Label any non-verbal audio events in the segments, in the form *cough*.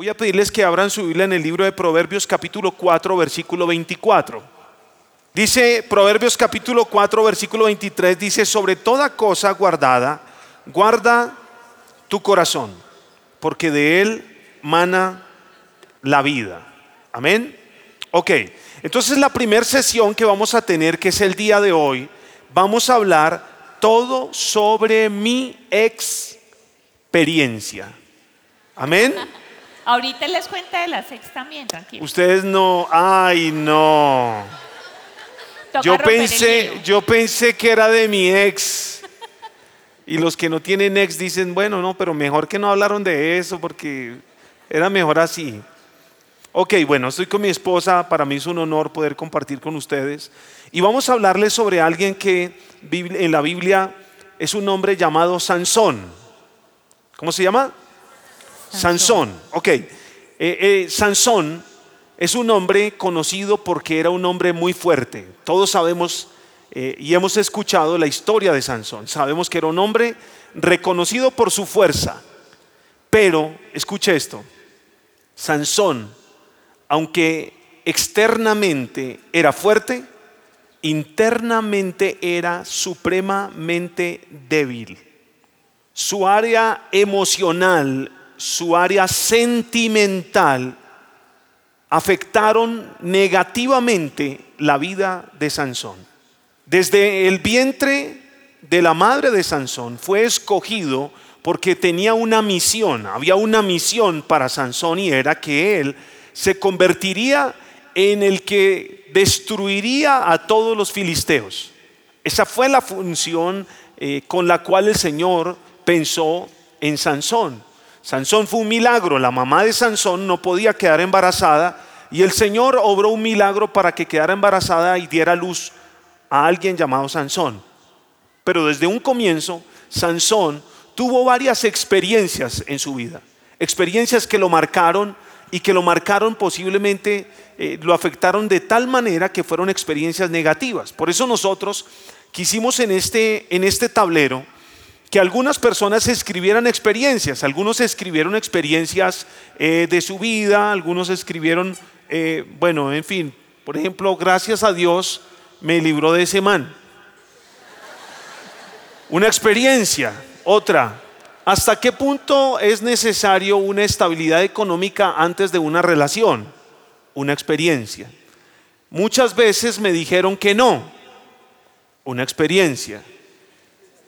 Voy a pedirles que abran su Biblia en el libro de Proverbios capítulo 4, versículo 24. Dice Proverbios capítulo 4, versículo 23, dice, sobre toda cosa guardada, guarda tu corazón, porque de él mana la vida. Amén. Ok, entonces la primera sesión que vamos a tener, que es el día de hoy, vamos a hablar todo sobre mi experiencia. Amén. Ahorita les cuenta de la sexta también, tranquilo. Ustedes no, ay no. Toca Yo pensé, yo pensé que era de mi ex. Y los que no tienen ex dicen, bueno, no, pero mejor que no hablaron de eso porque era mejor así. Ok, bueno, estoy con mi esposa, para mí es un honor poder compartir con ustedes. Y vamos a hablarles sobre alguien que en la Biblia es un hombre llamado Sansón. ¿Cómo se llama? Sansón. Ok, Eh, eh, Sansón es un hombre conocido porque era un hombre muy fuerte. Todos sabemos eh, y hemos escuchado la historia de Sansón. Sabemos que era un hombre reconocido por su fuerza. Pero, escuche esto, Sansón, aunque externamente era fuerte, internamente era supremamente débil. Su área emocional, su área sentimental, afectaron negativamente la vida de Sansón. Desde el vientre de la madre de Sansón fue escogido porque tenía una misión, había una misión para Sansón y era que él se convertiría en el que destruiría a todos los filisteos. Esa fue la función eh, con la cual el Señor pensó en Sansón. Sansón fue un milagro, la mamá de Sansón no podía quedar embarazada y el Señor obró un milagro para que quedara embarazada y diera luz a alguien llamado Sansón. Pero desde un comienzo, Sansón tuvo varias experiencias en su vida, experiencias que lo marcaron y que lo marcaron posiblemente, eh, lo afectaron de tal manera que fueron experiencias negativas. Por eso nosotros quisimos en este, en este tablero que algunas personas escribieran experiencias, algunos escribieron experiencias eh, de su vida, algunos escribieron, eh, bueno, en fin, por ejemplo, gracias a Dios me libró de ese man. Una experiencia, otra. ¿Hasta qué punto es necesario una estabilidad económica antes de una relación? Una experiencia. Muchas veces me dijeron que no. Una experiencia.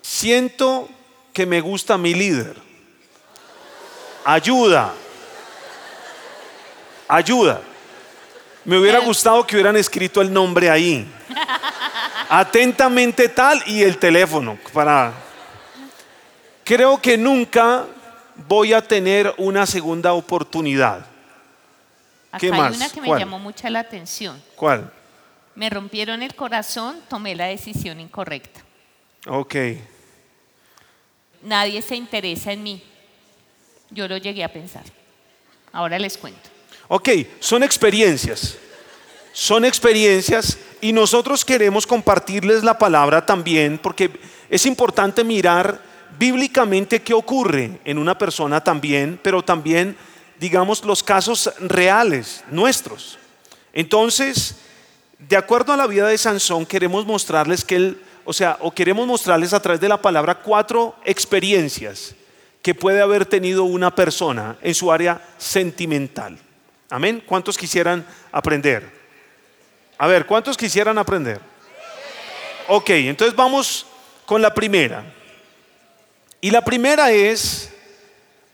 Siento que me gusta mi líder. Ayuda. Ayuda. Me hubiera gustado que hubieran escrito el nombre ahí. Atentamente tal y el teléfono para... Creo que nunca voy a tener una segunda oportunidad. Acá ¿Qué hay más? una que me ¿Cuál? llamó mucha la atención. ¿Cuál? Me rompieron el corazón, tomé la decisión incorrecta. Ok. Nadie se interesa en mí. Yo lo llegué a pensar. Ahora les cuento. Ok, son experiencias. Son experiencias y nosotros queremos compartirles la palabra también porque es importante mirar bíblicamente qué ocurre en una persona también, pero también, digamos, los casos reales nuestros. Entonces, de acuerdo a la vida de Sansón, queremos mostrarles que él, o sea, o queremos mostrarles a través de la palabra cuatro experiencias que puede haber tenido una persona en su área sentimental. Amén. ¿Cuántos quisieran aprender? A ver, ¿cuántos quisieran aprender? Ok, entonces vamos con la primera. Y la primera es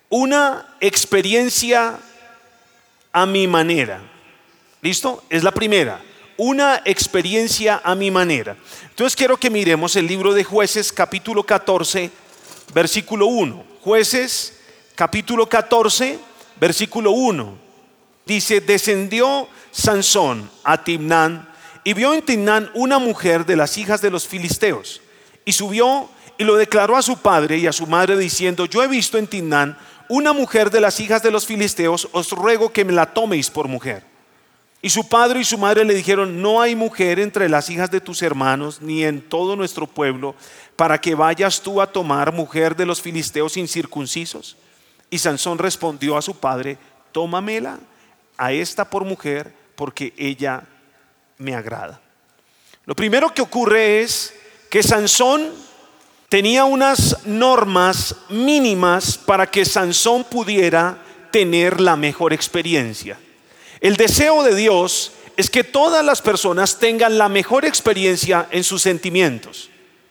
una experiencia a mi manera. ¿Listo? Es la primera. Una experiencia a mi manera. Entonces quiero que miremos el libro de jueces capítulo 14, versículo 1. Jueces capítulo 14, versículo 1. Dice, descendió Sansón a Timnán y vio en Timnán una mujer de las hijas de los filisteos. Y subió y lo declaró a su padre y a su madre diciendo, yo he visto en Timnán una mujer de las hijas de los filisteos, os ruego que me la toméis por mujer. Y su padre y su madre le dijeron, no hay mujer entre las hijas de tus hermanos, ni en todo nuestro pueblo, para que vayas tú a tomar mujer de los filisteos incircuncisos. Y Sansón respondió a su padre, tómamela a esta por mujer porque ella me agrada. Lo primero que ocurre es que Sansón tenía unas normas mínimas para que Sansón pudiera tener la mejor experiencia. El deseo de Dios es que todas las personas tengan la mejor experiencia en sus sentimientos.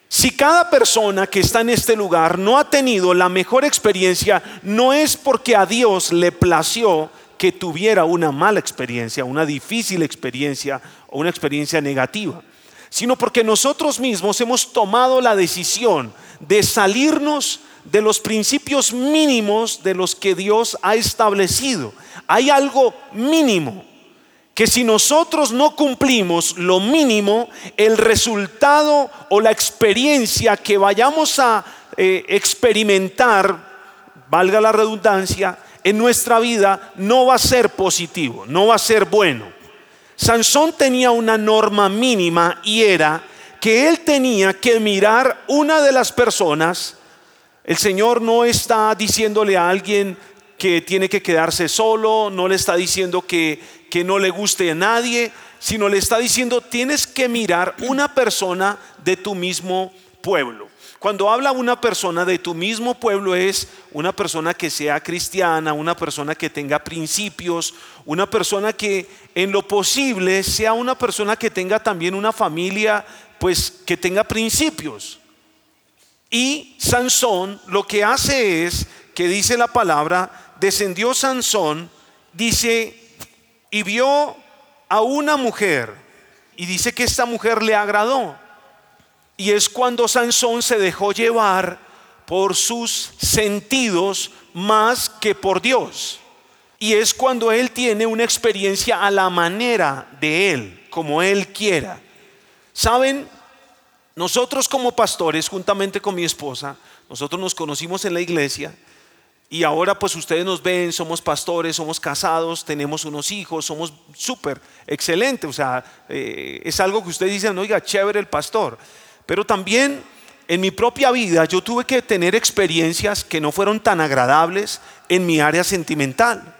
Si cada persona que está en este lugar no ha tenido la mejor experiencia, no es porque a Dios le plació que tuviera una mala experiencia, una difícil experiencia o una experiencia negativa, sino porque nosotros mismos hemos tomado la decisión de salirnos de los principios mínimos de los que Dios ha establecido. Hay algo mínimo que si nosotros no cumplimos lo mínimo, el resultado o la experiencia que vayamos a eh, experimentar, valga la redundancia, en nuestra vida no va a ser positivo, no va a ser bueno. Sansón tenía una norma mínima y era que él tenía que mirar una de las personas. El Señor no está diciéndole a alguien que tiene que quedarse solo, no le está diciendo que que no le guste a nadie, sino le está diciendo, tienes que mirar una persona de tu mismo pueblo. Cuando habla una persona de tu mismo pueblo es una persona que sea cristiana, una persona que tenga principios, una persona que en lo posible sea una persona que tenga también una familia, pues que tenga principios. Y Sansón lo que hace es que dice la palabra, descendió Sansón, dice y vio a una mujer y dice que esta mujer le agradó. Y es cuando Sansón se dejó llevar por sus sentidos más que por Dios. Y es cuando él tiene una experiencia a la manera de él, como él quiera. Saben, nosotros como pastores, juntamente con mi esposa, nosotros nos conocimos en la iglesia y ahora pues ustedes nos ven, somos pastores, somos casados, tenemos unos hijos, somos súper excelentes. O sea, eh, es algo que ustedes dicen, oiga, chévere el pastor. Pero también en mi propia vida yo tuve que tener experiencias que no fueron tan agradables en mi área sentimental.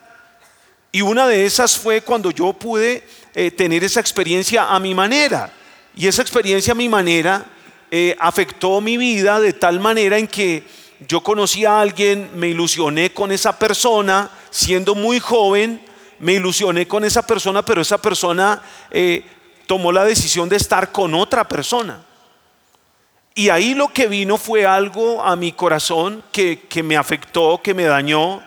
Y una de esas fue cuando yo pude eh, tener esa experiencia a mi manera. Y esa experiencia a mi manera eh, afectó mi vida de tal manera en que yo conocí a alguien, me ilusioné con esa persona, siendo muy joven, me ilusioné con esa persona, pero esa persona eh, tomó la decisión de estar con otra persona. Y ahí lo que vino fue algo a mi corazón que, que me afectó, que me dañó,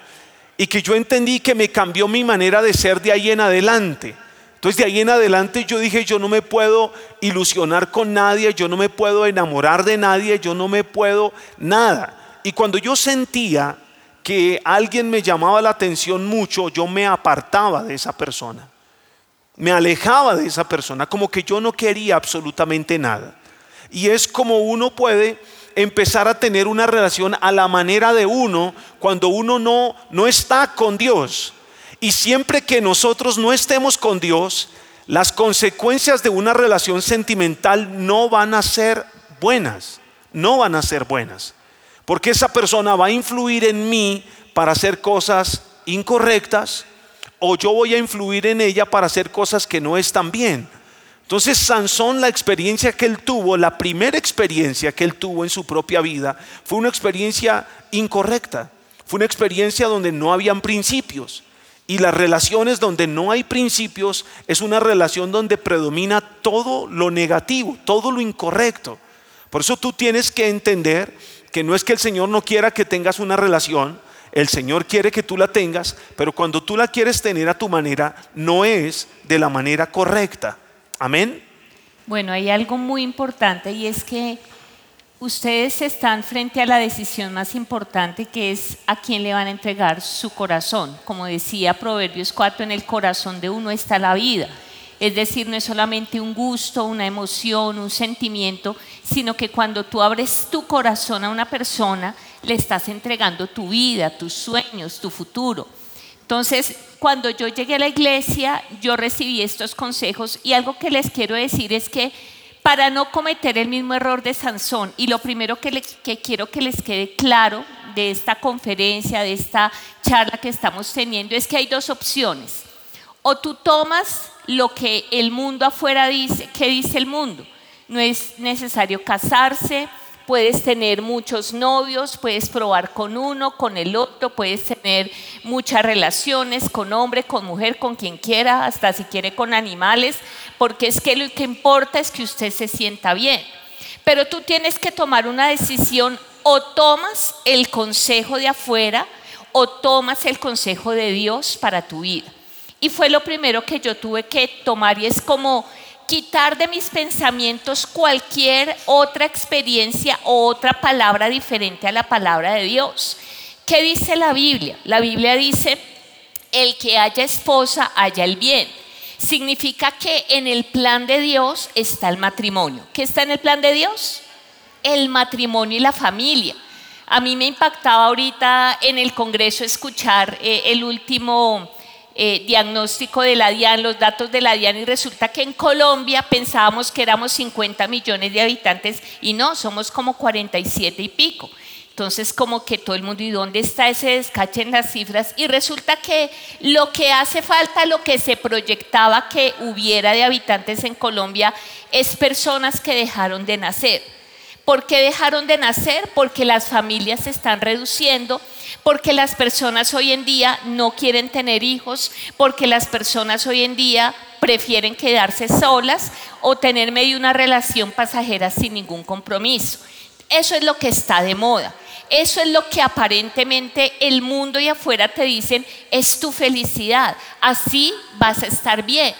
y que yo entendí que me cambió mi manera de ser de ahí en adelante. Entonces de ahí en adelante yo dije, yo no me puedo ilusionar con nadie, yo no me puedo enamorar de nadie, yo no me puedo nada. Y cuando yo sentía que alguien me llamaba la atención mucho, yo me apartaba de esa persona. Me alejaba de esa persona, como que yo no quería absolutamente nada. Y es como uno puede empezar a tener una relación a la manera de uno cuando uno no, no está con Dios. Y siempre que nosotros no estemos con Dios, las consecuencias de una relación sentimental no van a ser buenas, no van a ser buenas. Porque esa persona va a influir en mí para hacer cosas incorrectas o yo voy a influir en ella para hacer cosas que no están bien. Entonces Sansón, la experiencia que él tuvo, la primera experiencia que él tuvo en su propia vida, fue una experiencia incorrecta. Fue una experiencia donde no habían principios. Y las relaciones donde no hay principios es una relación donde predomina todo lo negativo, todo lo incorrecto. Por eso tú tienes que entender que no es que el Señor no quiera que tengas una relación, el Señor quiere que tú la tengas, pero cuando tú la quieres tener a tu manera, no es de la manera correcta. Amén. Bueno, hay algo muy importante y es que ustedes están frente a la decisión más importante que es a quién le van a entregar su corazón. Como decía Proverbios 4, en el corazón de uno está la vida. Es decir, no es solamente un gusto, una emoción, un sentimiento, sino que cuando tú abres tu corazón a una persona, le estás entregando tu vida, tus sueños, tu futuro. Entonces, cuando yo llegué a la iglesia, yo recibí estos consejos y algo que les quiero decir es que para no cometer el mismo error de Sansón, y lo primero que, quiero que les quede claro de esta conferencia, de esta charla que estamos teniendo, es que hay dos opciones. O tú tomas lo que el mundo afuera dice, ¿qué dice el mundo? No es necesario casarse, puedes tener muchos novios, puedes probar con uno, con el otro, puedes tener muchas relaciones con hombre, con mujer, con quien quiera, hasta si quiere con animales, porque es que lo que importa es que usted se sienta bien. Pero tú tienes que tomar una decisión o tomas el consejo de afuera o tomas el consejo de Dios para tu vida. Y fue lo primero que yo tuve que tomar y es como quitar de mis pensamientos cualquier otra experiencia o otra palabra diferente a la palabra de Dios. ¿Qué dice la Biblia? La Biblia dice, el que haya esposa, haya el bien. Significa que en el plan de Dios está el matrimonio. ¿Qué está en el plan de Dios? El matrimonio y la familia. A mí me impactaba ahorita en el Congreso escuchar eh, el último eh, diagnóstico de la DIAN, los datos de la DIAN, y resulta que en Colombia pensábamos que éramos 50 millones de habitantes y no, somos como 47 y pico. Entonces, como que todo el mundo, ¿y dónde está ese descache en las cifras? Y resulta que lo que hace falta, lo que se proyectaba que hubiera de habitantes en Colombia, es personas que dejaron de nacer. ¿Por qué dejaron de nacer? Porque las familias se están reduciendo porque las personas hoy en día no quieren tener hijos, porque las personas hoy en día prefieren quedarse solas o tener medio una relación pasajera sin ningún compromiso. Eso es lo que está de moda. Eso es lo que aparentemente el mundo y afuera te dicen es tu felicidad. Así vas a estar bien.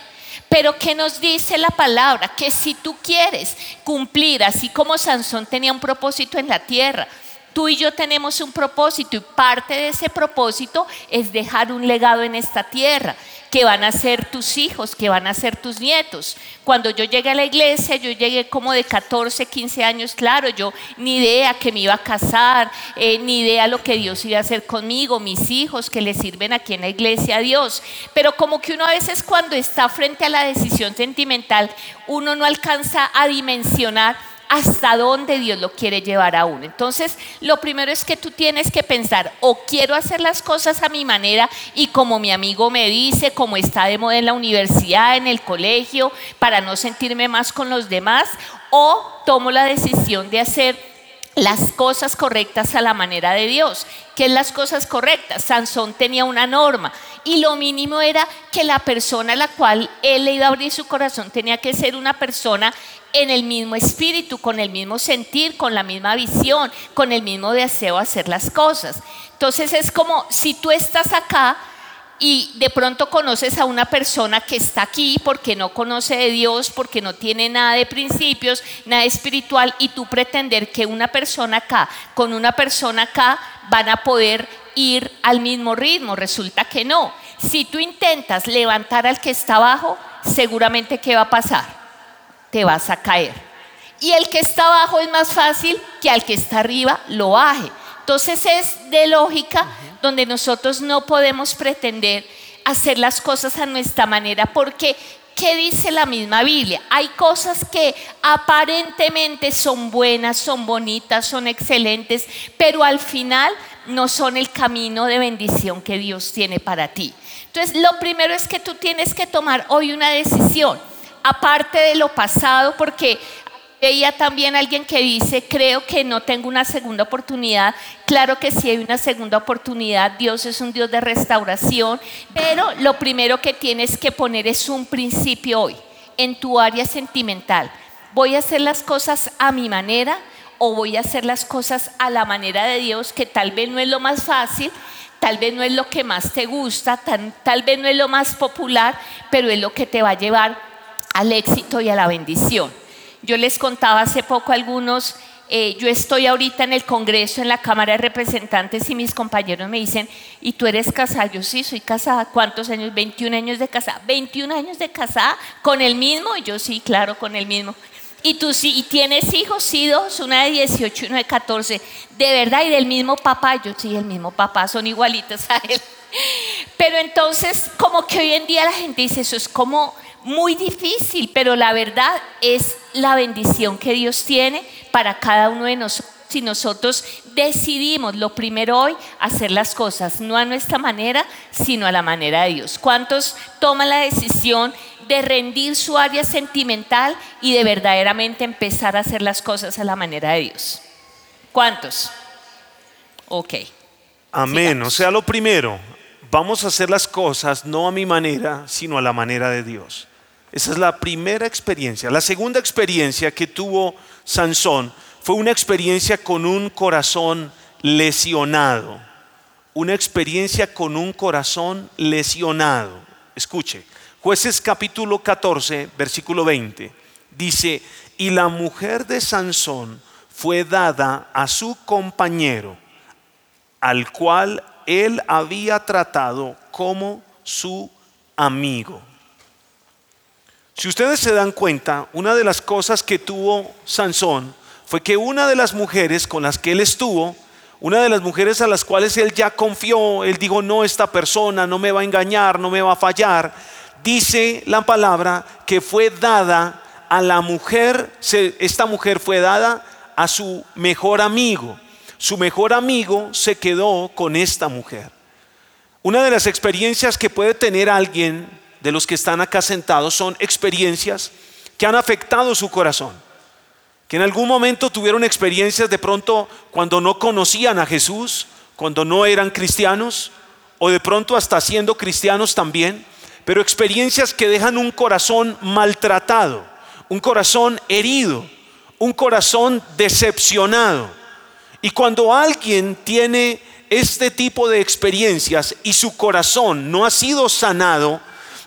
Pero ¿qué nos dice la palabra? Que si tú quieres cumplir, así como Sansón tenía un propósito en la tierra, Tú y yo tenemos un propósito y parte de ese propósito es dejar un legado en esta tierra, que van a ser tus hijos, que van a ser tus nietos. Cuando yo llegué a la iglesia, yo llegué como de 14, 15 años, claro, yo ni idea que me iba a casar, eh, ni idea lo que Dios iba a hacer conmigo, mis hijos que le sirven aquí en la iglesia a Dios. Pero como que uno a veces cuando está frente a la decisión sentimental, uno no alcanza a dimensionar hasta dónde Dios lo quiere llevar a uno. Entonces, lo primero es que tú tienes que pensar, o quiero hacer las cosas a mi manera y como mi amigo me dice, como está de moda en la universidad, en el colegio, para no sentirme más con los demás, o tomo la decisión de hacer las cosas correctas a la manera de Dios. ¿Qué es las cosas correctas? Sansón tenía una norma y lo mínimo era que la persona a la cual él le iba a abrir su corazón tenía que ser una persona en el mismo espíritu, con el mismo sentir, con la misma visión, con el mismo deseo de hacer las cosas. Entonces es como si tú estás acá y de pronto conoces a una persona que está aquí porque no conoce de Dios, porque no tiene nada de principios, nada espiritual, y tú pretender que una persona acá con una persona acá van a poder ir al mismo ritmo. Resulta que no. Si tú intentas levantar al que está abajo, seguramente ¿qué va a pasar? te vas a caer. Y el que está abajo es más fácil que al que está arriba lo baje. Entonces es de lógica donde nosotros no podemos pretender hacer las cosas a nuestra manera porque ¿qué dice la misma Biblia? Hay cosas que aparentemente son buenas, son bonitas, son excelentes, pero al final no son el camino de bendición que Dios tiene para ti. Entonces, lo primero es que tú tienes que tomar hoy una decisión aparte de lo pasado, porque veía también alguien que dice, creo que no tengo una segunda oportunidad. Claro que sí hay una segunda oportunidad, Dios es un Dios de restauración, pero lo primero que tienes que poner es un principio hoy, en tu área sentimental. Voy a hacer las cosas a mi manera o voy a hacer las cosas a la manera de Dios, que tal vez no es lo más fácil, tal vez no es lo que más te gusta, tal vez no es lo más popular, pero es lo que te va a llevar al éxito y a la bendición. Yo les contaba hace poco algunos, eh, yo estoy ahorita en el Congreso, en la Cámara de Representantes y mis compañeros me dicen, ¿y tú eres casada? Yo sí, soy casada. ¿Cuántos años? 21 años de casada. 21 años de casada con el mismo. Y yo sí, claro, con el mismo. Y tú sí, y tienes hijos, sí, dos, una de 18 y una de 14. De verdad, y del mismo papá. Yo sí, el mismo papá, son igualitos a él. *laughs* Pero entonces, como que hoy en día la gente dice, eso es como muy difícil, pero la verdad es la bendición que Dios tiene para cada uno de nosotros. si nosotros decidimos lo primero hoy, hacer las cosas no a nuestra manera, sino a la manera de Dios. ¿Cuántos toman la decisión de rendir su área sentimental y de verdaderamente empezar a hacer las cosas a la manera de Dios? ¿Cuántos? Ok. Amén. Sigamos. O sea, lo primero, vamos a hacer las cosas no a mi manera, sino a la manera de Dios. Esa es la primera experiencia. La segunda experiencia que tuvo Sansón fue una experiencia con un corazón lesionado. Una experiencia con un corazón lesionado. Escuche, jueces capítulo 14, versículo 20. Dice, y la mujer de Sansón fue dada a su compañero al cual él había tratado como su amigo. Si ustedes se dan cuenta, una de las cosas que tuvo Sansón fue que una de las mujeres con las que él estuvo, una de las mujeres a las cuales él ya confió, él dijo, no, esta persona no me va a engañar, no me va a fallar, dice la palabra que fue dada a la mujer, esta mujer fue dada a su mejor amigo. Su mejor amigo se quedó con esta mujer. Una de las experiencias que puede tener alguien de los que están acá sentados son experiencias que han afectado su corazón. Que en algún momento tuvieron experiencias de pronto cuando no conocían a Jesús, cuando no eran cristianos, o de pronto hasta siendo cristianos también, pero experiencias que dejan un corazón maltratado, un corazón herido, un corazón decepcionado. Y cuando alguien tiene este tipo de experiencias y su corazón no ha sido sanado,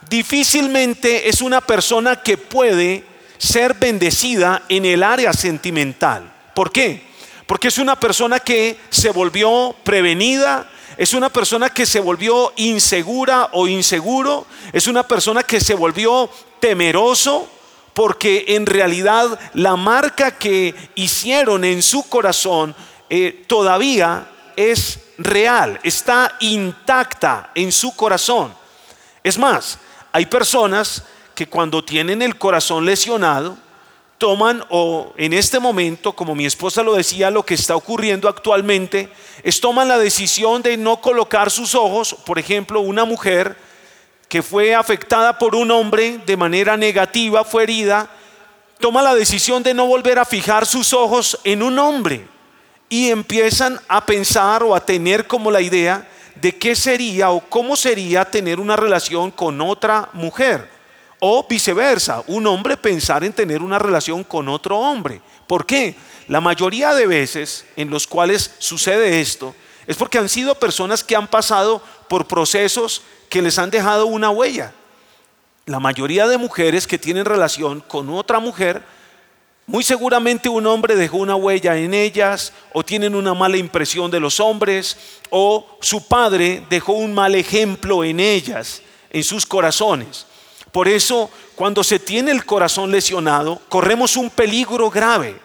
difícilmente es una persona que puede ser bendecida en el área sentimental. ¿Por qué? Porque es una persona que se volvió prevenida, es una persona que se volvió insegura o inseguro, es una persona que se volvió temeroso, porque en realidad la marca que hicieron en su corazón eh, todavía es real, está intacta en su corazón. Es más, hay personas que cuando tienen el corazón lesionado, toman o en este momento, como mi esposa lo decía, lo que está ocurriendo actualmente, es toman la decisión de no colocar sus ojos, por ejemplo, una mujer que fue afectada por un hombre de manera negativa, fue herida, toma la decisión de no volver a fijar sus ojos en un hombre y empiezan a pensar o a tener como la idea de qué sería o cómo sería tener una relación con otra mujer. O viceversa, un hombre pensar en tener una relación con otro hombre. ¿Por qué? La mayoría de veces en los cuales sucede esto es porque han sido personas que han pasado por procesos que les han dejado una huella. La mayoría de mujeres que tienen relación con otra mujer, muy seguramente un hombre dejó una huella en ellas o tienen una mala impresión de los hombres o su padre dejó un mal ejemplo en ellas, en sus corazones. Por eso, cuando se tiene el corazón lesionado, corremos un peligro grave.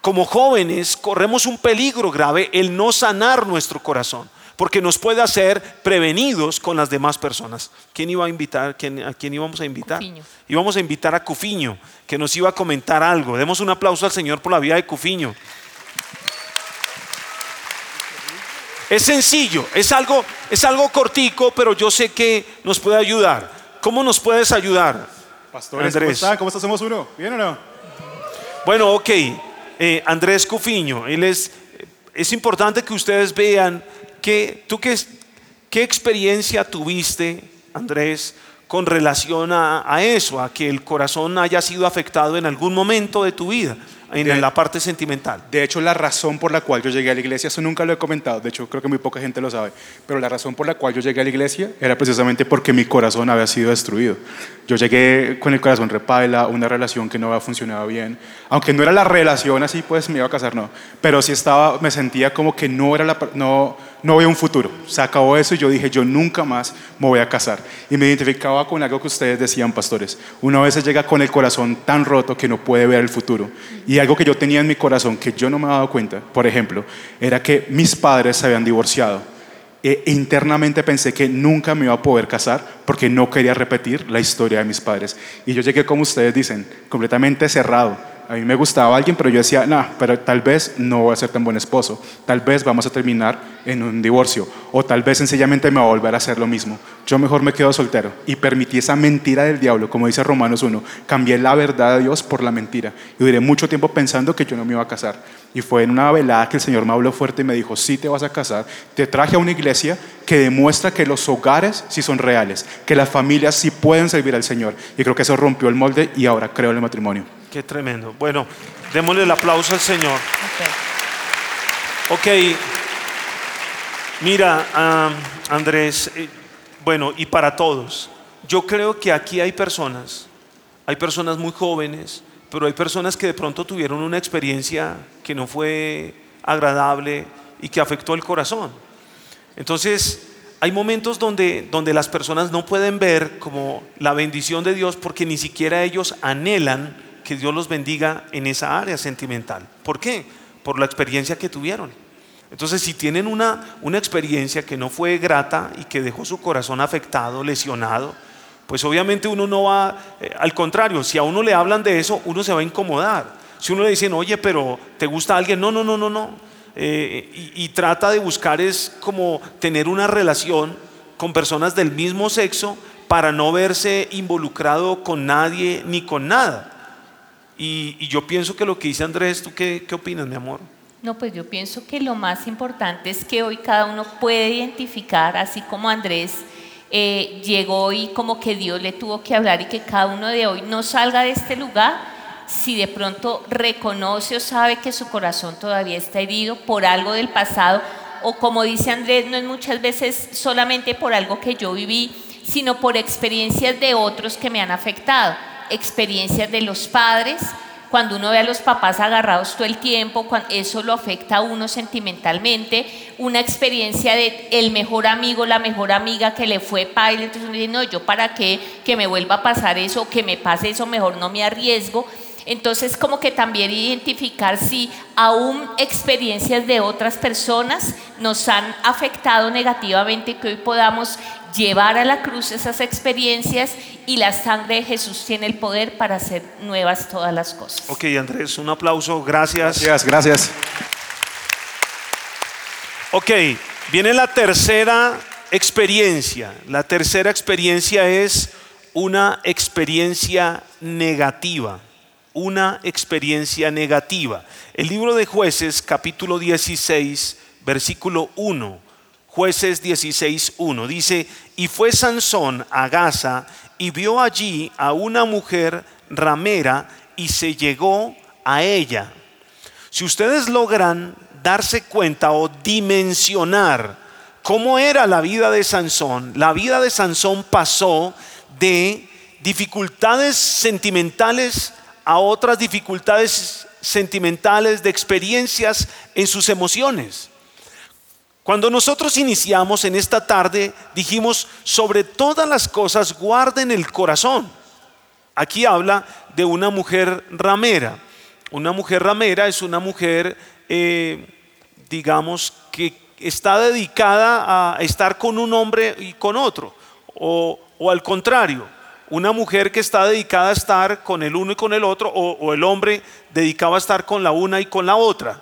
Como jóvenes, corremos un peligro grave el no sanar nuestro corazón, porque nos puede hacer prevenidos con las demás personas. ¿Quién iba a invitar? ¿Quién- ¿A quién íbamos a invitar? Cufiño. Íbamos a invitar a Cufiño, que nos iba a comentar algo. Demos un aplauso al Señor por la vida de Cufiño. Es sencillo, es algo, es algo cortico, pero yo sé que nos puede ayudar. ¿Cómo nos puedes ayudar? Pastores, ¿cómo Andrés. están? ¿Cómo estás? ¿Somos uno? ¿Bien o no? Bueno, ok. Eh, Andrés Cufiño, él es, es importante que ustedes vean que tú qué, qué experiencia tuviste, Andrés, con relación a, a eso, a que el corazón haya sido afectado en algún momento de tu vida, en De- la parte sentimental. De hecho, la razón por la cual yo llegué a la iglesia, eso nunca lo he comentado, de hecho creo que muy poca gente lo sabe, pero la razón por la cual yo llegué a la iglesia era precisamente porque mi corazón había sido destruido. Yo llegué con el corazón repaila, una relación que no había funcionado bien, aunque no era la relación así, pues me iba a casar, no, pero sí estaba, me sentía como que no era la, no, no había un futuro. Se acabó eso y yo dije, yo nunca más me voy a casar. Y me identificaba con algo que ustedes decían, pastores. Uno a veces llega con el corazón tan roto que no puede ver el futuro. Y algo que yo tenía en mi corazón que yo no me había dado cuenta, por ejemplo, era que mis padres se habían divorciado. E internamente pensé que nunca me iba a poder casar porque no quería repetir la historia de mis padres. Y yo llegué, como ustedes dicen, completamente cerrado, A mí me gustaba alguien, pero yo decía, no, pero tal vez no voy a ser tan buen esposo. Tal vez vamos a terminar en un divorcio. O tal vez sencillamente me va a volver a hacer lo mismo. Yo mejor me quedo soltero. Y permití esa mentira del diablo, como dice Romanos 1. Cambié la verdad de Dios por la mentira. Y duré mucho tiempo pensando que yo no me iba a casar. Y fue en una velada que el Señor me habló fuerte y me dijo, sí te vas a casar. Te traje a una iglesia que demuestra que los hogares sí son reales, que las familias sí pueden servir al Señor. Y creo que eso rompió el molde y ahora creo en el matrimonio. Qué tremendo. Bueno, démosle el aplauso al Señor. Ok. Mira, Andrés, eh, bueno, y para todos, yo creo que aquí hay personas, hay personas muy jóvenes, pero hay personas que de pronto tuvieron una experiencia que no fue agradable y que afectó el corazón. Entonces, hay momentos donde, donde las personas no pueden ver como la bendición de Dios porque ni siquiera ellos anhelan que Dios los bendiga en esa área sentimental. ¿Por qué? Por la experiencia que tuvieron. Entonces, si tienen una, una experiencia que no fue grata y que dejó su corazón afectado, lesionado, pues obviamente uno no va, eh, al contrario, si a uno le hablan de eso, uno se va a incomodar. Si uno le dicen, oye, pero ¿te gusta alguien? No, no, no, no, no. Eh, y, y trata de buscar es como tener una relación con personas del mismo sexo para no verse involucrado con nadie ni con nada. Y, yo pienso que lo que dice Andrés, ¿tú qué, qué opinas, mi amor? No, pues yo pienso que lo más importante es que hoy cada uno puede identificar, así como Andrés eh, llegó y como que Dios le tuvo que hablar y que cada uno de hoy no salga de este lugar si de pronto reconoce o sabe que su corazón todavía está herido por algo del pasado o como dice Andrés, no es muchas veces solamente por algo que yo viví, sino por experiencias de otros que me han afectado, experiencias de los padres, cuando uno ve a los papás agarrados todo el tiempo, eso lo afecta a uno sentimentalmente, una experiencia de el mejor amigo, la mejor amiga que le fue paile, entonces uno dice, no, yo para qué que me vuelva a pasar eso, que me pase eso, mejor no me arriesgo. Entonces, como que también identificar si aún experiencias de otras personas nos han afectado negativamente, que hoy podamos llevar a la cruz esas experiencias y la sangre de Jesús tiene el poder para hacer nuevas todas las cosas. Ok, Andrés, un aplauso, gracias. Gracias, gracias. Ok, viene la tercera experiencia. La tercera experiencia es una experiencia negativa. Una experiencia negativa. El libro de jueces, capítulo 16, versículo 1 Jueces 16.1 dice, y fue Sansón a Gaza y vio allí a una mujer ramera y se llegó a ella. Si ustedes logran darse cuenta o dimensionar cómo era la vida de Sansón, la vida de Sansón pasó de dificultades sentimentales a otras dificultades sentimentales de experiencias en sus emociones. Cuando nosotros iniciamos en esta tarde, dijimos, sobre todas las cosas guarden el corazón. Aquí habla de una mujer ramera. Una mujer ramera es una mujer, eh, digamos, que está dedicada a estar con un hombre y con otro. O, al contrario, una mujer que está dedicada a estar con el uno y con el otro, o, el hombre dedicado a estar con la una y con la otra.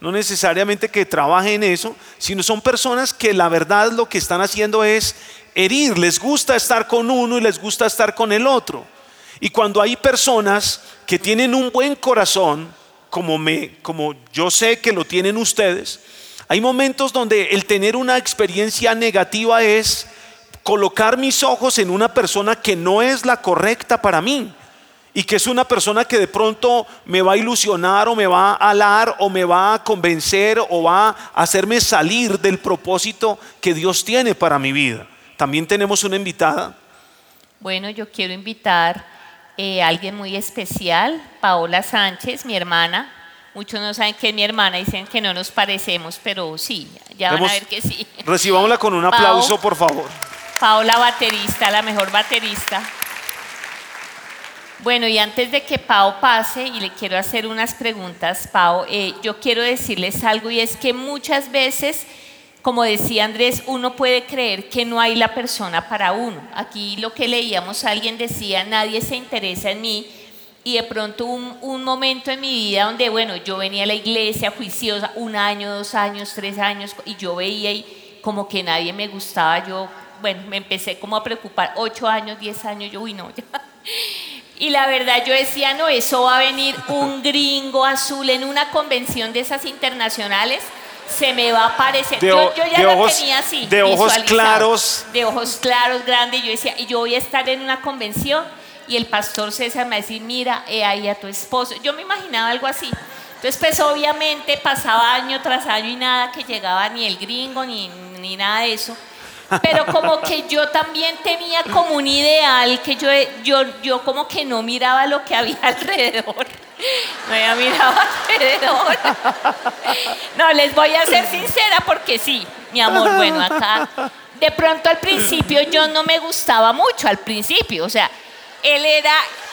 No necesariamente que trabajen en eso, sino son personas que la verdad lo que están haciendo es herir, les gusta estar con uno y les gusta estar con el otro. Y cuando hay personas que tienen un buen corazón, como, me, como yo sé que lo tienen ustedes, hay momentos donde el tener una experiencia negativa es colocar mis ojos en una persona que no es la correcta para mí y que es una persona que de pronto me va a ilusionar o me va a alar o me va a convencer o va a hacerme salir del propósito que Dios tiene para mi vida. También tenemos una invitada. Bueno, yo quiero invitar eh, a alguien muy especial, Paola Sánchez, mi hermana. Muchos no saben que es mi hermana, dicen que no nos parecemos, pero sí, ya van a ver que sí. Recibámosla con un aplauso, por favor. Paola, baterista, la mejor baterista. Bueno, y antes de que Pau pase, y le quiero hacer unas preguntas, Pau, eh, yo quiero decirles algo y es que muchas veces, como decía Andrés, uno puede creer que no hay la persona para uno. Aquí lo que leíamos, alguien decía, nadie se interesa en mí. y de pronto un, un momento en mi vida donde, bueno, yo venía a la iglesia juiciosa, un año, dos años, tres años, y yo veía y como que nadie me gustaba, yo, bueno, me empecé como a preocupar, ocho años, diez años, yo, uy, no, ya. *laughs* Y la verdad yo decía, no, eso va a venir un *laughs* gringo azul en una convención de esas internacionales, se me va a aparecer. De yo, yo ya lo ojos- tenía así. de ojos claros. De ojos claros, grandes. Yo decía, y yo voy a estar en una convención y el pastor César me va a decir, mira, he ahí a tu esposo. Yo me imaginaba algo así. Entonces, pues obviamente pasaba año tras año y nada que llegaba ni el gringo ni, ni nada de eso. Pero como que yo también tenía como un ideal que yo, yo, yo como que no miraba lo que había alrededor. No había mirado *laughs* alrededor. No, les voy a ser sincera porque sí, mi amor, bueno, acá de pronto al principio yo no me gustaba mucho, al principio, o sea, él era,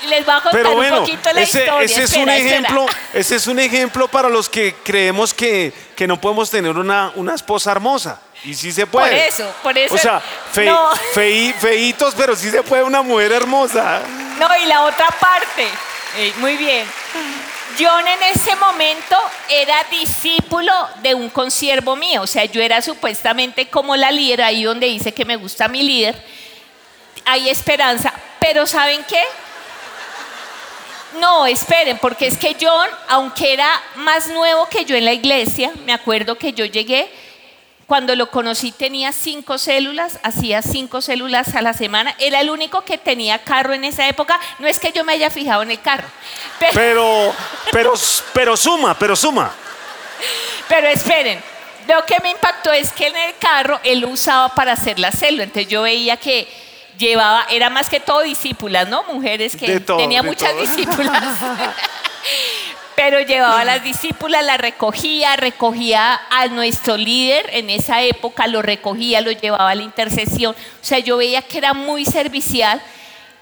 les voy a contar Pero un bueno, poquito la ese, historia. ese es un espera. ejemplo, ese es un ejemplo para los que creemos que, que no podemos tener una, una esposa hermosa. Y sí se puede. Por eso, por eso. O sea, fe- no, fei- feitos, pero sí se puede una mujer hermosa. no, y la otra parte, eh, muy bien. John en ese momento era discípulo de un consiervo mío, o sea, yo era supuestamente como la líder, ahí donde dice que me gusta mi líder, hay esperanza, pero ¿saben qué? No, esperen, porque es que John, aunque era más nuevo que yo en la iglesia, me acuerdo que yo llegué, cuando lo conocí tenía cinco células, hacía cinco células a la semana, era el único que tenía carro en esa época, no es que yo me haya fijado en el carro, *laughs* pero, Pero, pero, pero suma, pero suma. pero esperen, lo que me impactó es que en el carro él lo usaba para hacer la célula, entonces yo veía que llevaba, era más que todo discípulas, ¿no? Mujeres que todo, tenía muchas todo. discípulas. *laughs* *laughs* Pero llevaba a las discípulas, las recogía, recogía a nuestro líder en esa época, lo recogía, lo llevaba a la intercesión. O sea, yo veía que era muy servicial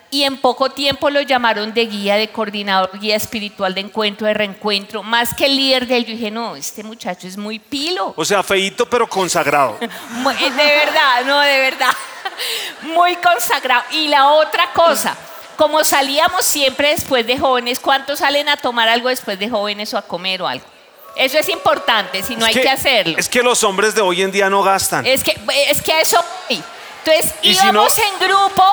y en poco tiempo lo llamaron de guía, de coordinador, guía espiritual de encuentro, de reencuentro. Más que el líder de él, yo dije, no, este muchacho es muy pilo. O sea, feito, pero consagrado. *laughs* Muy- De verdad, no, de verdad. *laughs* Muy consagrado. Y la otra cosa, como salíamos siempre después de jóvenes, ¿cuántos salen a tomar algo después de jóvenes o a comer o algo? Eso es importante, si no hay que, hacerlo. Es que los hombres de hoy en día no gastan. Es que, es que a eso voy. Entonces Y si íbamos no- en grupo,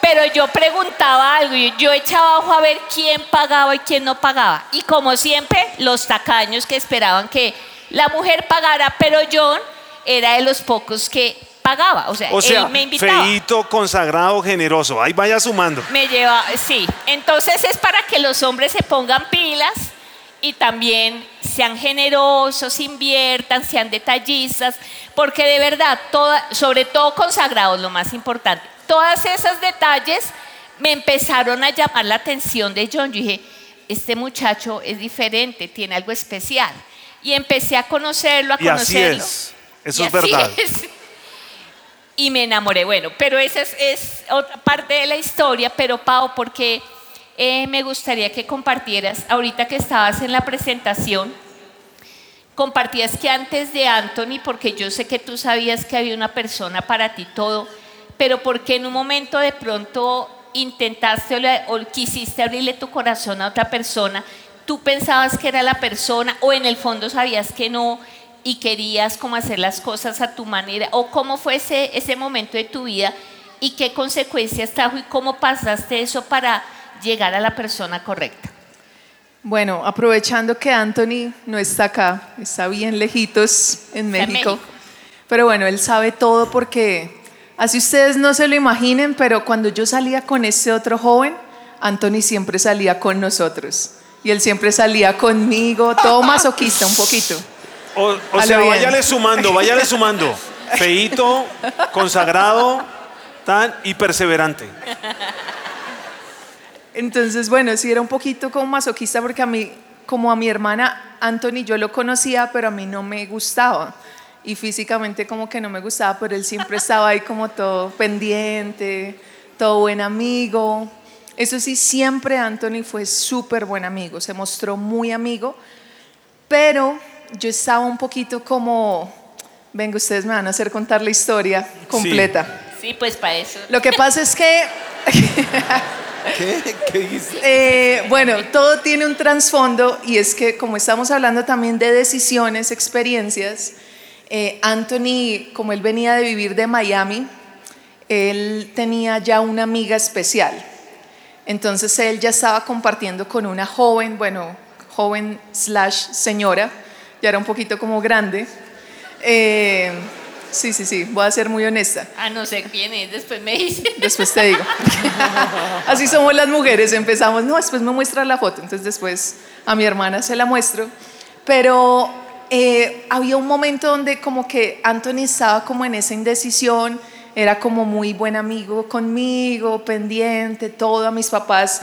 pero yo preguntaba algo, yo, yo echaba ojo a ver quién pagaba y quién no pagaba. Y como siempre, los tacaños que esperaban que la mujer pagara, pero John era de los pocos que pagaba. O sea, O sea, él me invitaba. feito, consagrado, generoso. Ahí vaya sumando. Me lleva, sí. Entonces es para que los hombres se pongan pilas y también sean generosos, inviertan, sean detallistas, porque de verdad, toda, sobre todo consagrados, lo más importante, todas esos detalles me empezaron a llamar la atención de John. Yo dije, este muchacho es diferente, tiene algo especial. Y empecé a conocerlo, a Y así conocerlo. es. Eso Y es así verdad. *laughs* es. Y me enamoré. Bueno, pero esa es, es otra parte de la historia. Pero Pau, porque eh, me gustaría que compartieras, ahorita que estabas en la presentación, compartías que antes de Anthony, porque yo sé que tú sabías que había una persona para ti todo, pero porque en un momento de pronto intentaste o, le- o quisiste abrirle tu corazón a otra persona, tú pensabas que era la persona o en el fondo sabías que no y querías como hacer las cosas a tu manera o cómo fue ese, ese momento de tu vida y qué consecuencias trajo y cómo pasaste eso para llegar a la persona correcta. Bueno, aprovechando que Anthony no está acá, está bien lejitos en Está en México. México. Pero bueno, él sabe todo porque, así ustedes no se lo imaginen, pero cuando yo salía con ese otro joven, Anthony siempre salía con nosotros. Y él siempre salía conmigo, todo *laughs* masoquista un poquito. O, o sea, bien. váyale sumando, váyale sumando. *laughs* Feito, consagrado, tan y perseverante. Entonces, bueno, sí era un poquito como masoquista porque a mí, como a mi hermana Anthony, yo lo conocía, pero a mí no me gustaba. Y físicamente como que no me gustaba, pero él siempre estaba ahí como todo pendiente, todo buen amigo. Eso sí, siempre Anthony fue súper buen amigo, se mostró muy amigo, pero yo estaba un poquito como, venga, ustedes me van a hacer contar la historia completa. Sí, pues para eso. Lo que pasa es que *laughs* ¿Qué? ¿Qué dice? *laughs* Eh, bueno, todo tiene un trasfondo y es que como estamos hablando también de decisiones, experiencias, eh, Anthony, como él venía de vivir de Miami, él tenía ya una amiga especial. Entonces él ya estaba compartiendo con una joven, bueno, joven slash señora, ya era un poquito como grande. Eh, sí, sí, sí, voy a ser muy honesta. A no ser quién es, después me dice. Después te digo. *laughs* Así somos las mujeres, empezamos, no, después me muestra la foto, entonces después a mi hermana se la muestro. Pero eh, había un momento donde como que Anthony estaba como en esa indecisión, era como muy buen amigo conmigo, pendiente, todo a mis papás.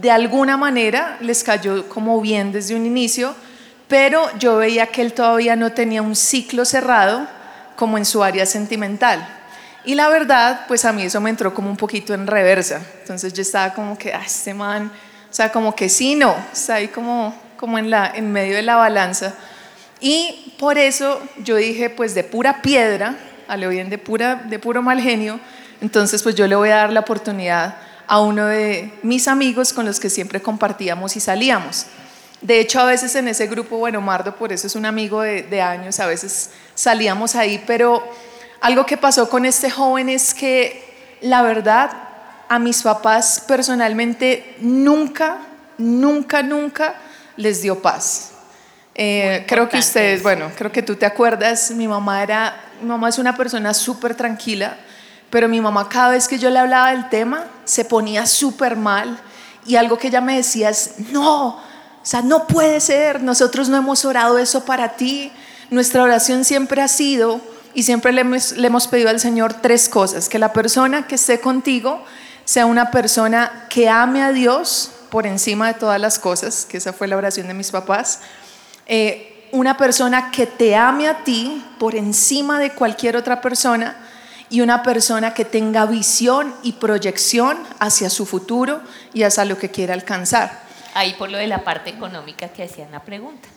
De alguna manera les cayó como bien desde un inicio, pero yo veía que él todavía no tenía un ciclo cerrado como en su área sentimental. Y la verdad, pues a mí eso me entró como un poquito en reversa. Entonces yo estaba como que, ah, este man, o sea, como que sí, no, está ahí como, como en, la, en medio de la balanza. Y por eso yo dije, pues de pura piedra, a lo bien de, pura, de puro mal genio, entonces pues yo le voy a dar la oportunidad a uno de mis amigos con los que siempre compartíamos y salíamos. De hecho, a veces en ese grupo, bueno, Mardo por eso es un amigo de, de años, a veces salíamos ahí, pero algo que pasó con este joven es que la verdad a mis papás personalmente nunca, nunca, nunca les dio paz. Eh, creo que ustedes, bueno, creo que tú te acuerdas, mi mamá era, mi mamá es una persona súper tranquila, pero mi mamá cada vez que yo le hablaba del tema se ponía súper mal y algo que ella me decía es, no, sea, no puede ser, nosotros no hemos orado eso para ti, nuestra oración siempre ha sido y siempre le hemos, pedido al Señor tres cosas, que la persona que esté contigo sea una persona que ame a Dios por encima de todas las cosas, que esa fue la oración de mis papás, eh, una persona que te ame a ti por encima de cualquier otra persona y una persona que tenga visión y proyección hacia su futuro y hacia lo que quiere alcanzar. Ahí por lo de la parte económica que hacían la pregunta.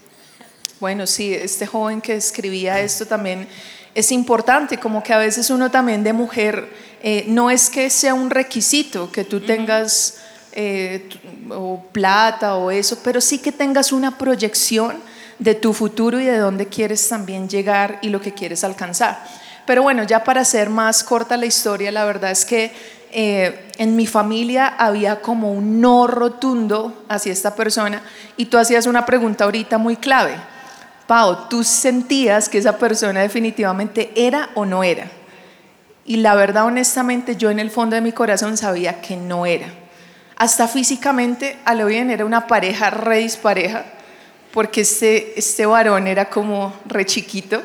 Bueno, sí, este joven que escribía esto también es importante, como que a veces uno también de mujer, eh, no es que sea un requisito que tú tengas eh, o plata o eso, pero sí que tengas una proyección de tu futuro y de dónde quieres también llegar y lo que quieres alcanzar. Pero bueno, ya para hacer más corta la historia, la verdad es que eh, en mi familia había como un no rotundo hacia esta persona y tú hacías una pregunta ahorita muy clave. Pau, ¿tú sentías que esa persona definitivamente era o no era? Y la verdad, honestamente, yo en el fondo de mi corazón sabía que no era. Hasta físicamente, a lo bien, era una pareja re dispareja, porque este, este varón era como re chiquito,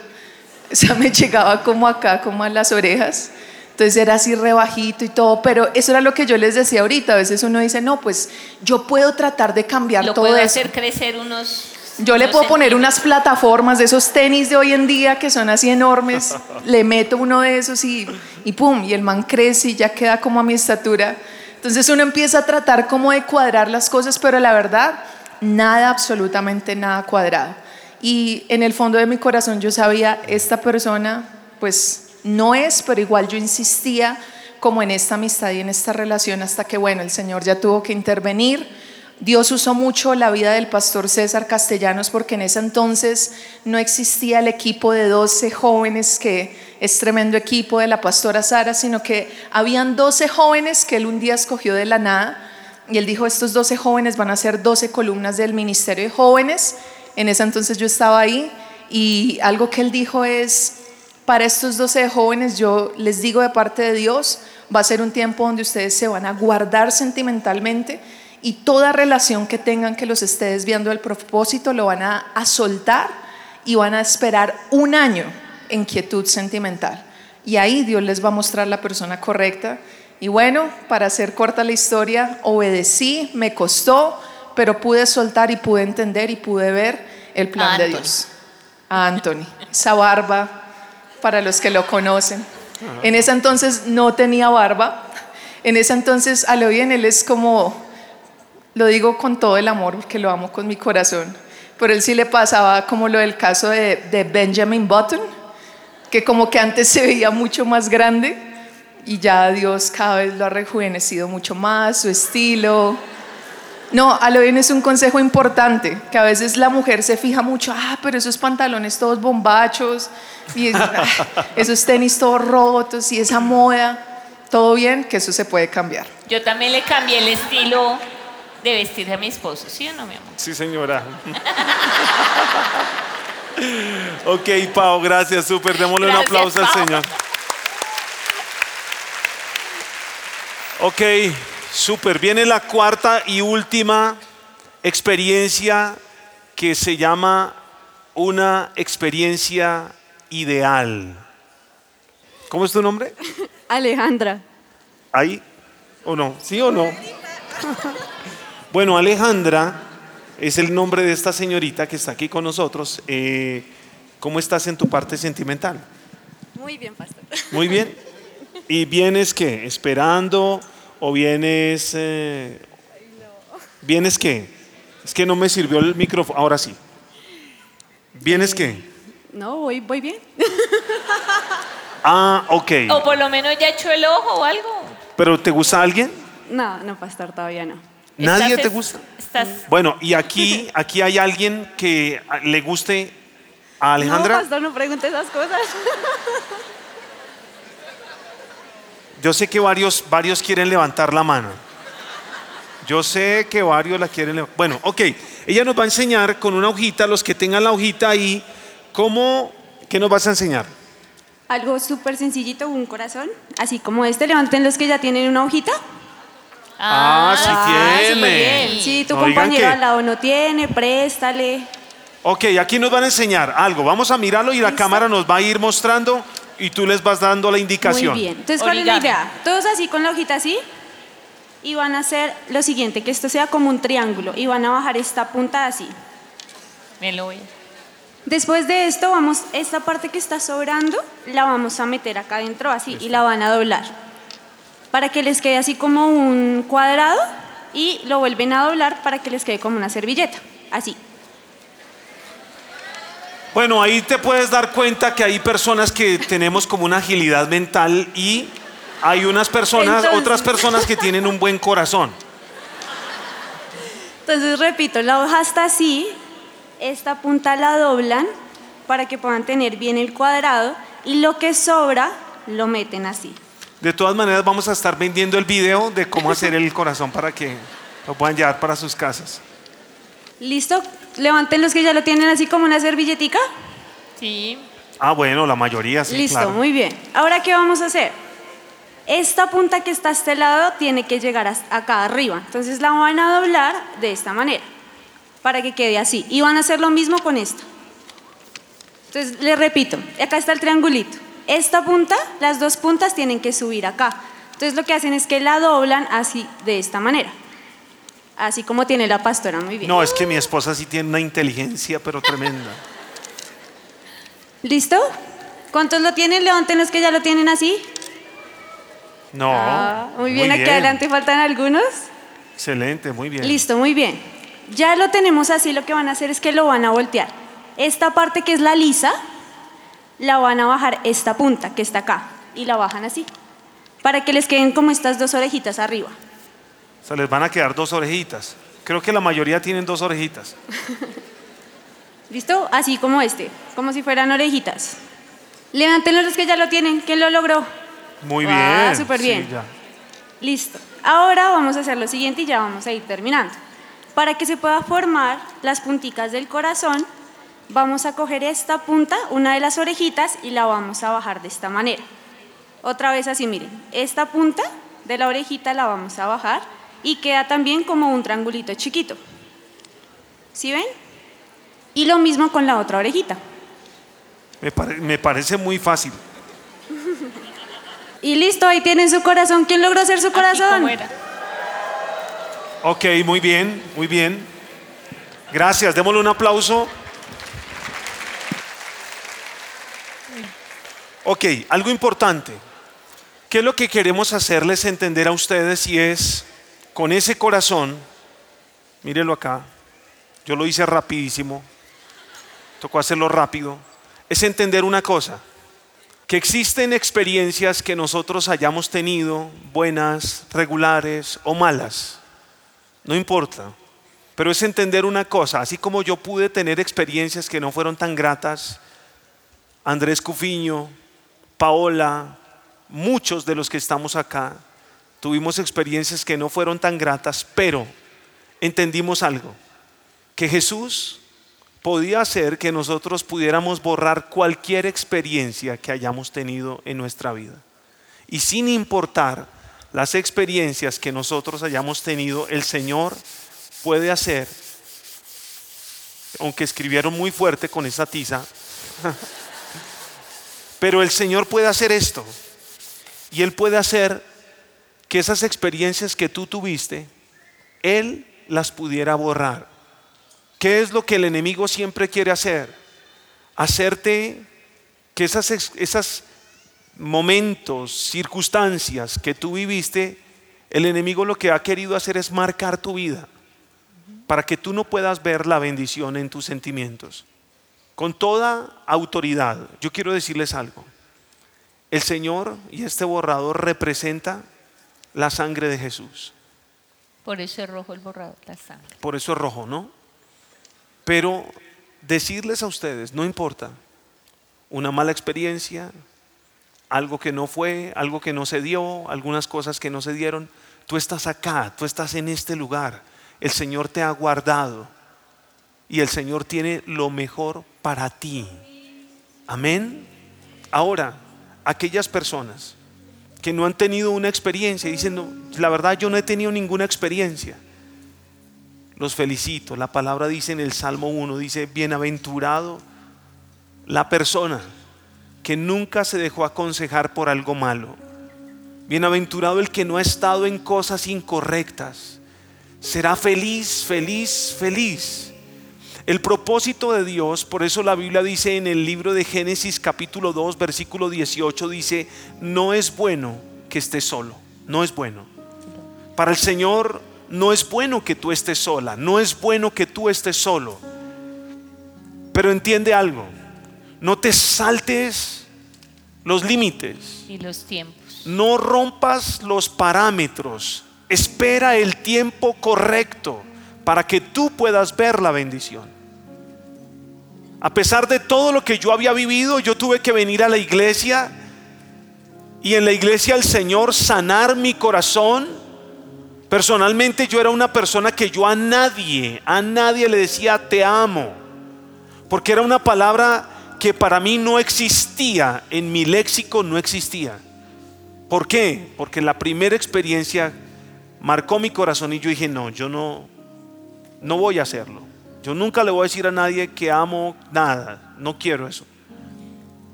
o sea, me llegaba como acá, como a las orejas. Entonces era así rebajito y todo, pero eso era lo que yo les decía ahorita. A veces uno dice, no, pues yo puedo tratar de cambiar Lo todo puedo eso. hacer crecer unos... Yo le puedo poner unas plataformas de esos tenis de hoy en día que son así enormes, *laughs* le meto uno de esos y, y pum, y el man crece y ya queda como a mi estatura. Entonces uno empieza a tratar como de cuadrar las cosas, pero la verdad, nada, absolutamente nada cuadrado. Y en el fondo de mi corazón yo sabía, esta persona pues no es, pero igual yo insistía como en esta amistad y en esta relación hasta que, bueno, el Señor ya tuvo que intervenir. Dios usó mucho la vida del pastor César Castellanos porque en ese entonces no existía el equipo de 12 jóvenes que es tremendo equipo de la pastora Sara, sino que habían 12 jóvenes que él un día escogió de la nada y él dijo, estos 12 jóvenes van a ser 12 columnas del Ministerio de Jóvenes. En ese entonces yo estaba ahí y algo que él dijo es, para estos 12 jóvenes yo les digo de parte de Dios, va a ser un tiempo donde ustedes se van a guardar sentimentalmente y toda relación que tengan que los esté desviando del propósito lo van a, a soltar y van a esperar un año en quietud sentimental. Y ahí Dios les va a mostrar la persona correcta. Y bueno, para hacer corta la historia, obedecí, me costó, pero pude soltar y pude entender y pude ver el plan A de Anthony. Dios. A Anthony, esa barba, para los que lo conocen. En ese entonces no tenía barba. En ese entonces, a lo bien, él es como, lo digo con todo el amor, porque lo amo con mi corazón. Pero él sí le pasaba como lo del caso de, de Benjamin Button, que como que antes se veía mucho más grande. y ya Dios cada vez lo ha rejuvenecido mucho más, su estilo. No, a lo bien es un consejo importante, que a veces la mujer se fija mucho, ah, pero esos pantalones todos bombachos, y ah, *laughs* esos tenis todos rotos, y esa moda, todo bien, que eso se puede cambiar. Yo también le cambié el estilo de vestir a mi esposo, ¿sí o no, mi amor? Sí, señora. ok, Pau, gracias, súper. Démosle un aplauso al. Señor. Ok, súper. Viene la cuarta y última experiencia que se llama una experiencia ideal. ¿Cómo es tu nombre? *laughs* Alejandra. ¿Ahí? ¿O no? ¿Sí o no? *laughs* Bueno, Alejandra es el nombre de esta señorita que está aquí con nosotros. Eh, ¿Cómo estás en tu parte sentimental? Muy bien, pastor. Muy bien. *laughs* ¿Y vienes qué? ¿Esperando o vienes... eh, ¿Vienes qué? Es que no me sirvió el micrófono. Ahora sí. ¿Vienes qué? No, voy, voy bien. *laughs* Ah, ok. O por lo menos ya echó el ojo o algo. ¿Pero te gusta alguien? No, no, pastor, todavía no. ¿Nadie Estás te gusta? Estás Bueno, y aquí, aquí hay alguien que le guste a Alejandra. No, pastor, no pregunte esas cosas. *laughs* Yo sé que varios, varios quieren levantar la mano. Yo sé que varios la quieren levantar. Bueno, ok. Ella nos va a enseñar con una hojita, los que tengan la hojita ahí, cómo, ¿qué nos vas a enseñar? Algo súper sencillito, un corazón, así como este. Levanten los que ya tienen una hojita. Ah, sí tiene. Si tu No compañero al lado no tiene, préstale. Ok, aquí nos van a enseñar algo. Vamos a mirarlo y la ¿Listo? cámara nos va a ir mostrando y tú les vas dando la indicación. Muy bien. Entonces, ¿cuál es la idea? Todos así con la hojita así. Y van a hacer lo siguiente, que esto sea como un triángulo. Y van a bajar esta punta así. Me lo voy. Después de esto, vamos, esta parte que está sobrando, la vamos a meter acá adentro así y la van a doblar. Para que les quede así como un cuadrado y lo vuelven a doblar para que les quede como una servilleta. Así. Bueno, ahí te puedes dar cuenta que hay personas que tenemos como una agilidad mental y hay unas personas, Entonces- otras personas que tienen un buen corazón. Entonces, repito, la hoja está así, esta punta la doblan para que puedan tener bien el cuadrado y lo que sobra lo meten así. De todas maneras, vamos a estar vendiendo el video de cómo hacer el corazón para que lo puedan llevar para sus casas. ¿Listo? Levanten los que ya lo tienen así como una servilletica. Sí. Ah, bueno, la mayoría sí, Listo, claro. muy bien. Ahora, ¿qué vamos a hacer? Esta punta que está a este lado tiene que llegar acá arriba. Entonces la van a doblar de esta manera para que quede así. Y van a hacer lo mismo con esta. Entonces, les repito, acá está el triangulito. Esta punta, las dos puntas tienen que subir acá. Entonces lo que hacen es que la doblan así, de esta manera. Así como tiene la pastora, muy bien. No, es que mi esposa sí tiene una inteligencia, pero tremenda. ¿Listo? ¿Cuántos lo tienen? Levanten los que ya lo tienen así. No. Ah, muy bien, aquí adelante faltan algunos. Excelente, muy bien. Listo, muy bien. Ya lo tenemos así, lo que van a hacer es que lo van a voltear. Esta parte que es la lisa, la van a bajar esta punta que está acá y la bajan así, para que les queden como estas dos orejitas arriba. O sea, les van a quedar dos orejitas. Creo que la mayoría tienen dos orejitas. *laughs* ¿Listo? Así como este, como si fueran orejitas. Levántenlo los que ya lo tienen. ¿Quién lo logró? Muy Ah, bien. súper sí, bien. ya. Listo. Ahora vamos a hacer lo siguiente y ya vamos a ir terminando. Para que se pueda formar las punticas del corazón, vamos a coger esta punta, una de las orejitas, y la vamos a bajar de esta manera. Otra vez así, miren. Esta punta de la orejita la vamos a bajar y queda también como un triangulito chiquito. ¿Sí ven? Y lo mismo con la otra orejita. Me, pare- me parece muy fácil. Y listo, ahí tienen su corazón. ¿Quién logró hacer su Aquí, ¿cómo corazón? era? Ok, muy bien, muy bien. Gracias, démosle un aplauso. Ok, algo importante. ¿Qué es lo que queremos hacerles entender a ustedes y es con ese corazón, mírenlo acá, yo lo hice rapidísimo, tocó hacerlo rápido, es entender una cosa. que existen experiencias que nosotros hayamos tenido, buenas, regulares o malas. No importa. Pero es entender una cosa, así como yo pude tener experiencias que no fueron tan gratas, Andrés Cufiño, Paola, muchos de los que estamos acá, tuvimos experiencias que no fueron tan gratas, pero entendimos algo, que Jesús podía hacer que nosotros pudiéramos borrar cualquier experiencia que hayamos tenido en nuestra vida. Y sin importar las experiencias que nosotros hayamos tenido, el Señor puede hacer, aunque escribieron muy fuerte con esa tiza, *laughs* pero el Señor puede hacer esto. Y Él puede hacer que esas experiencias que tú tuviste, Él las pudiera borrar. ¿Qué es lo que el enemigo siempre quiere hacer? Hacerte que esas, esas momentos, circunstancias que tú viviste, el enemigo lo que ha querido hacer es marcar tu vida para que tú no puedas ver la bendición en tus sentimientos. Con toda autoridad, yo quiero decirles algo. El Señor y este borrador representa la sangre de Jesús. Por eso es rojo el borrador, la sangre. Por eso es rojo, ¿no? Pero decirles a ustedes, no importa, una mala experiencia, algo que no fue, algo que no se dio, algunas cosas que no se dieron, tú estás acá, tú estás en este lugar, el Señor te ha guardado y el Señor tiene lo mejor para ti. Amén. Ahora, aquellas personas que no han tenido una experiencia, dicen, la verdad yo no he tenido ninguna experiencia. Los felicito. La palabra dice en el Salmo 1, dice, bienaventurado la persona que nunca se dejó aconsejar por algo malo. Bienaventurado el que no ha estado en cosas incorrectas. Será feliz, feliz, feliz. El propósito de Dios, por eso la Biblia dice en el libro de Génesis capítulo 2, versículo 18, dice, no es bueno que estés solo, no es bueno. Para el Señor no es bueno que tú estés sola, no es bueno que tú estés solo. Pero entiende algo, no te saltes los límites. Y los tiempos. No rompas los parámetros. Espera el tiempo correcto para que tú puedas ver la bendición. A pesar de todo lo que yo había vivido, yo tuve que venir a la iglesia y en la iglesia el Señor sanar mi corazón Personalmente yo era una persona que yo a nadie, a nadie le decía te amo, porque era una palabra que para mí no existía, en mi léxico no existía. ¿Por qué? Porque la primera experiencia marcó mi corazón y yo dije, no, yo no, no voy a hacerlo. Yo nunca le voy a decir a nadie que amo nada, no quiero eso.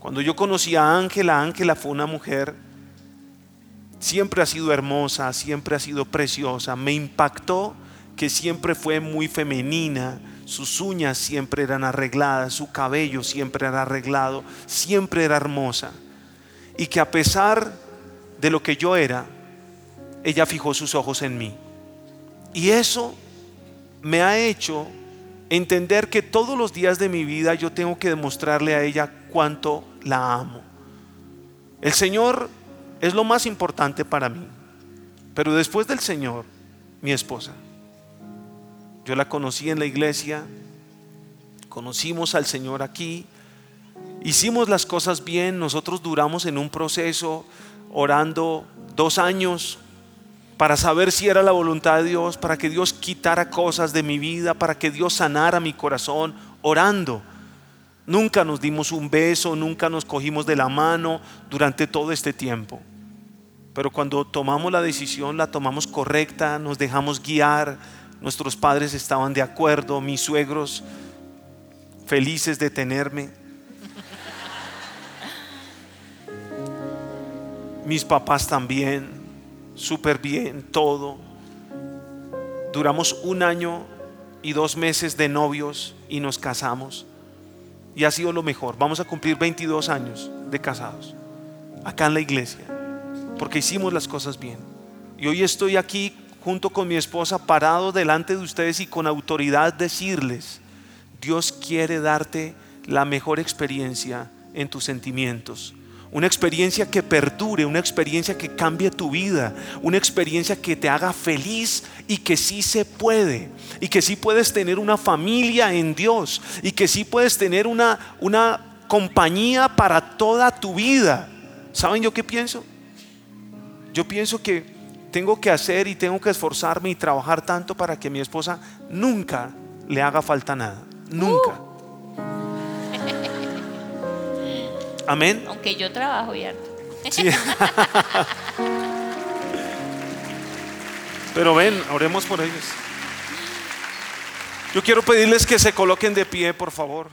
Cuando yo conocí a Ángela, Ángela fue una mujer siempre ha sido hermosa, siempre ha sido preciosa. Me impactó que siempre fue muy femenina, sus uñas siempre eran arregladas, su cabello siempre era arreglado, siempre era hermosa. Y que a pesar de lo que yo era, ella fijó sus ojos en mí. Y eso me ha hecho entender que todos los días de mi vida yo tengo que demostrarle a ella cuánto la amo. El Señor es lo más importante para mí. Pero después del Señor, mi esposa. Yo la conocí en la iglesia, conocimos al Señor aquí, hicimos las cosas bien, nosotros duramos en un proceso orando dos años para saber si era la voluntad de Dios, para que Dios quitara cosas de mi vida, para que Dios sanara mi corazón, orando. Nunca nos dimos un beso, nunca nos cogimos de la mano durante todo este tiempo. Pero cuando tomamos la decisión, la tomamos correcta, nos dejamos guiar, nuestros padres estaban de acuerdo, mis suegros felices de tenerme. Mis papás también, súper bien, todo. Duramos un año y dos meses de novios y nos casamos y ha sido lo mejor. Vamos a cumplir 22 años de casados, acá en la iglesia, porque hicimos las cosas bien. Y hoy estoy aquí junto con mi esposa parado delante de ustedes y con autoridad decirles, Dios quiere darte la mejor experiencia en tus sentimientos. Una experiencia que perdure, una experiencia que cambie tu vida, una experiencia que te haga feliz y que sí se puede, y que sí puedes tener una familia en Dios, y que sí puedes tener una, una compañía para toda tu vida. ¿Saben yo qué pienso? Yo pienso que tengo que hacer y tengo que esforzarme y trabajar tanto para que mi esposa nunca le haga falta nada. Nunca. Amén. Aunque yo trabajo y harto. Sí. *laughs* Pero ven, oremos por ellos. Yo quiero pedirles que se coloquen de pie, por favor.